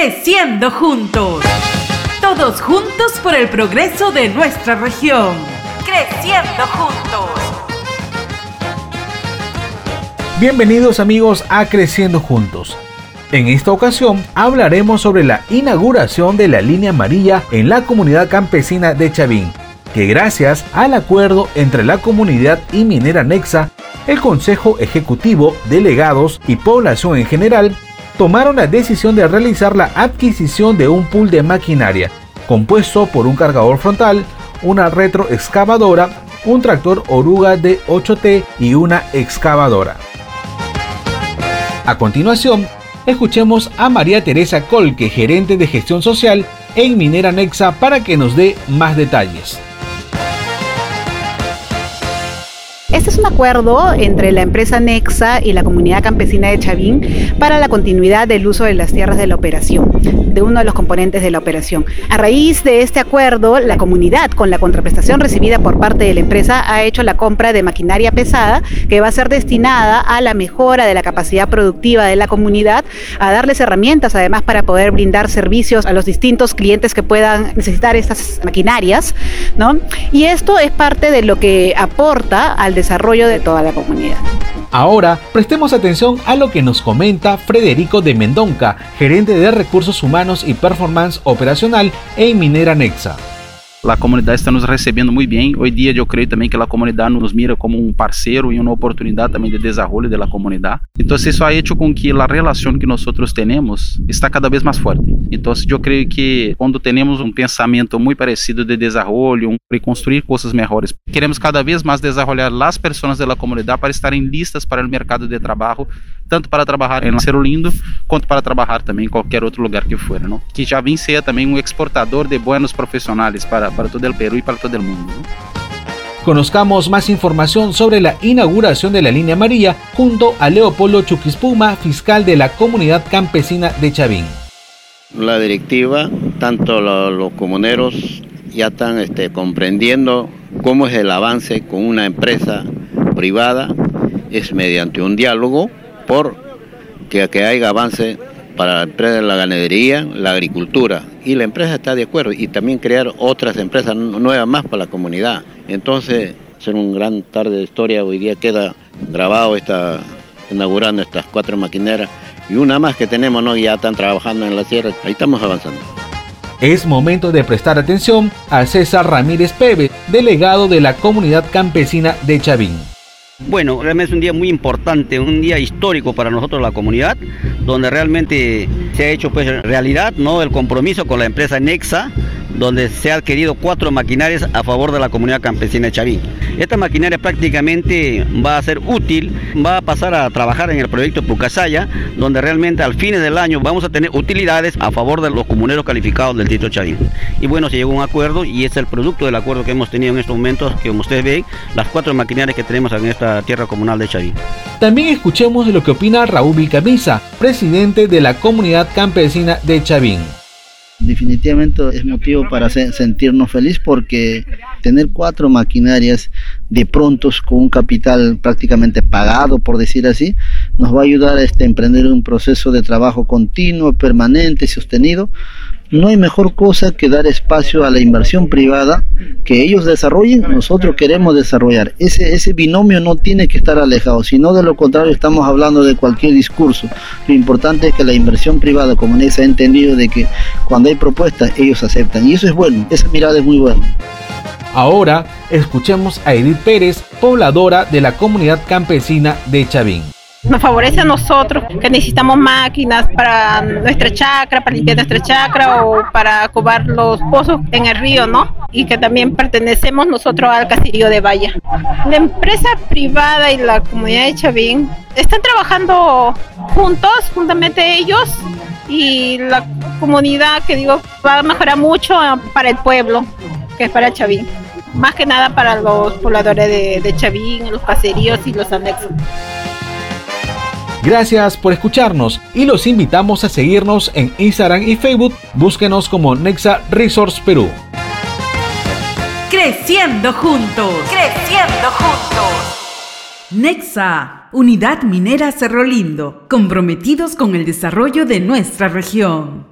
Creciendo juntos. Todos juntos por el progreso de nuestra región. Creciendo juntos. Bienvenidos amigos a Creciendo Juntos. En esta ocasión hablaremos sobre la inauguración de la línea amarilla en la comunidad campesina de Chavín, que gracias al acuerdo entre la comunidad y Minera Nexa, el Consejo Ejecutivo, delegados y población en general tomaron la decisión de realizar la adquisición de un pool de maquinaria, compuesto por un cargador frontal, una retroexcavadora, un tractor oruga de 8T y una excavadora. A continuación, escuchemos a María Teresa Colque, gerente de gestión social en Minera Nexa, para que nos dé más detalles. Este es un acuerdo entre la empresa Nexa y la comunidad campesina de Chavín para la continuidad del uso de las tierras de la operación, de uno de los componentes de la operación. A raíz de este acuerdo, la comunidad, con la contraprestación recibida por parte de la empresa, ha hecho la compra de maquinaria pesada que va a ser destinada a la mejora de la capacidad productiva de la comunidad, a darles herramientas además para poder brindar servicios a los distintos clientes que puedan necesitar estas maquinarias, ¿no? Y esto es parte de lo que aporta al desarrollo de toda la comunidad. Ahora prestemos atención a lo que nos comenta Federico de Mendonca, gerente de recursos humanos y performance operacional en Minera Nexa. A comunidade está nos recebendo muito bem. Hoje dia eu creio também que a comunidade nos mira como um parceiro e uma oportunidade também de desenvolvimento da comunidade. Então isso ha hecho com que a relação que nós temos está cada vez mais forte. Então eu creio que quando temos um pensamento muito parecido de desenvolvimento, um, construir coisas melhores, queremos cada vez mais desenvolver as pessoas da comunidade para estarem listas para o mercado de trabalho, tanto para trabalhar em Cerro Lindo, quanto para trabalhar também em qualquer outro lugar que for, não? Que já vem ser também um exportador de buenos profissionais para para, todo el Perú y para todo el mundo. Conozcamos más información sobre la inauguración de la línea amarilla junto a Leopoldo Chuquispuma, fiscal de la comunidad campesina de Chavín. La directiva, tanto los, comuneros ya están este, comprendiendo cómo es el avance con una empresa privada, es mediante un diálogo por que, que haya avance para la ganadería, la agricultura, y la empresa está de acuerdo, y también crear otras empresas nuevas más para la comunidad. Entonces, ser un gran tarde de historia, hoy día queda grabado, está inaugurando estas cuatro maquineras, y una más que tenemos, ¿no? ya están trabajando en la sierra, ahí estamos avanzando. Es momento de prestar atención a César Ramírez Pebe, delegado de la comunidad campesina de Chavín. Bueno, realmente es un día muy importante, un día histórico para nosotros la comunidad, donde realmente se ha hecho pues realidad ¿no? el compromiso con la empresa Nexa donde se ha adquirido cuatro maquinarias a favor de la comunidad campesina de Chavín. Esta maquinaria prácticamente va a ser útil, va a pasar a trabajar en el proyecto Pucasaya, donde realmente al fines del año vamos a tener utilidades a favor de los comuneros calificados del distrito Chavín. Y bueno, se llegó a un acuerdo y es el producto del acuerdo que hemos tenido en estos momentos, que como ustedes ven, las cuatro maquinarias que tenemos en esta tierra comunal de Chavín. También escuchemos lo que opina Raúl Vilcamisa, presidente de la comunidad campesina de Chavín definitivamente es motivo para sentirnos felices porque tener cuatro maquinarias de prontos con un capital prácticamente pagado, por decir así, nos va a ayudar a este, emprender un proceso de trabajo continuo, permanente sostenido no hay mejor cosa que dar espacio a la inversión privada, que ellos desarrollen, nosotros queremos desarrollar. Ese, ese binomio no tiene que estar alejado, sino de lo contrario estamos hablando de cualquier discurso. Lo importante es que la inversión privada, como Nexa ha entendido de que cuando hay propuestas ellos aceptan. Y eso es bueno, esa mirada es muy buena. Ahora escuchemos a Edith Pérez, pobladora de la comunidad campesina de Chavín nos favorece a nosotros que necesitamos máquinas para nuestra chacra, para limpiar nuestra chacra o para cobar los pozos en el río, ¿no? Y que también pertenecemos nosotros al caserío de Valla. La empresa privada y la comunidad de Chavín están trabajando juntos, juntamente ellos y la comunidad que digo va a mejorar mucho para el pueblo, que es para Chavín. Más que nada para los pobladores de, de Chavín, los caseríos y los anexos. Gracias por escucharnos y los invitamos a seguirnos en Instagram y Facebook. Búsquenos como Nexa Resource Perú. Creciendo juntos. Creciendo juntos. Nexa, Unidad Minera Cerro Lindo, comprometidos con el desarrollo de nuestra región.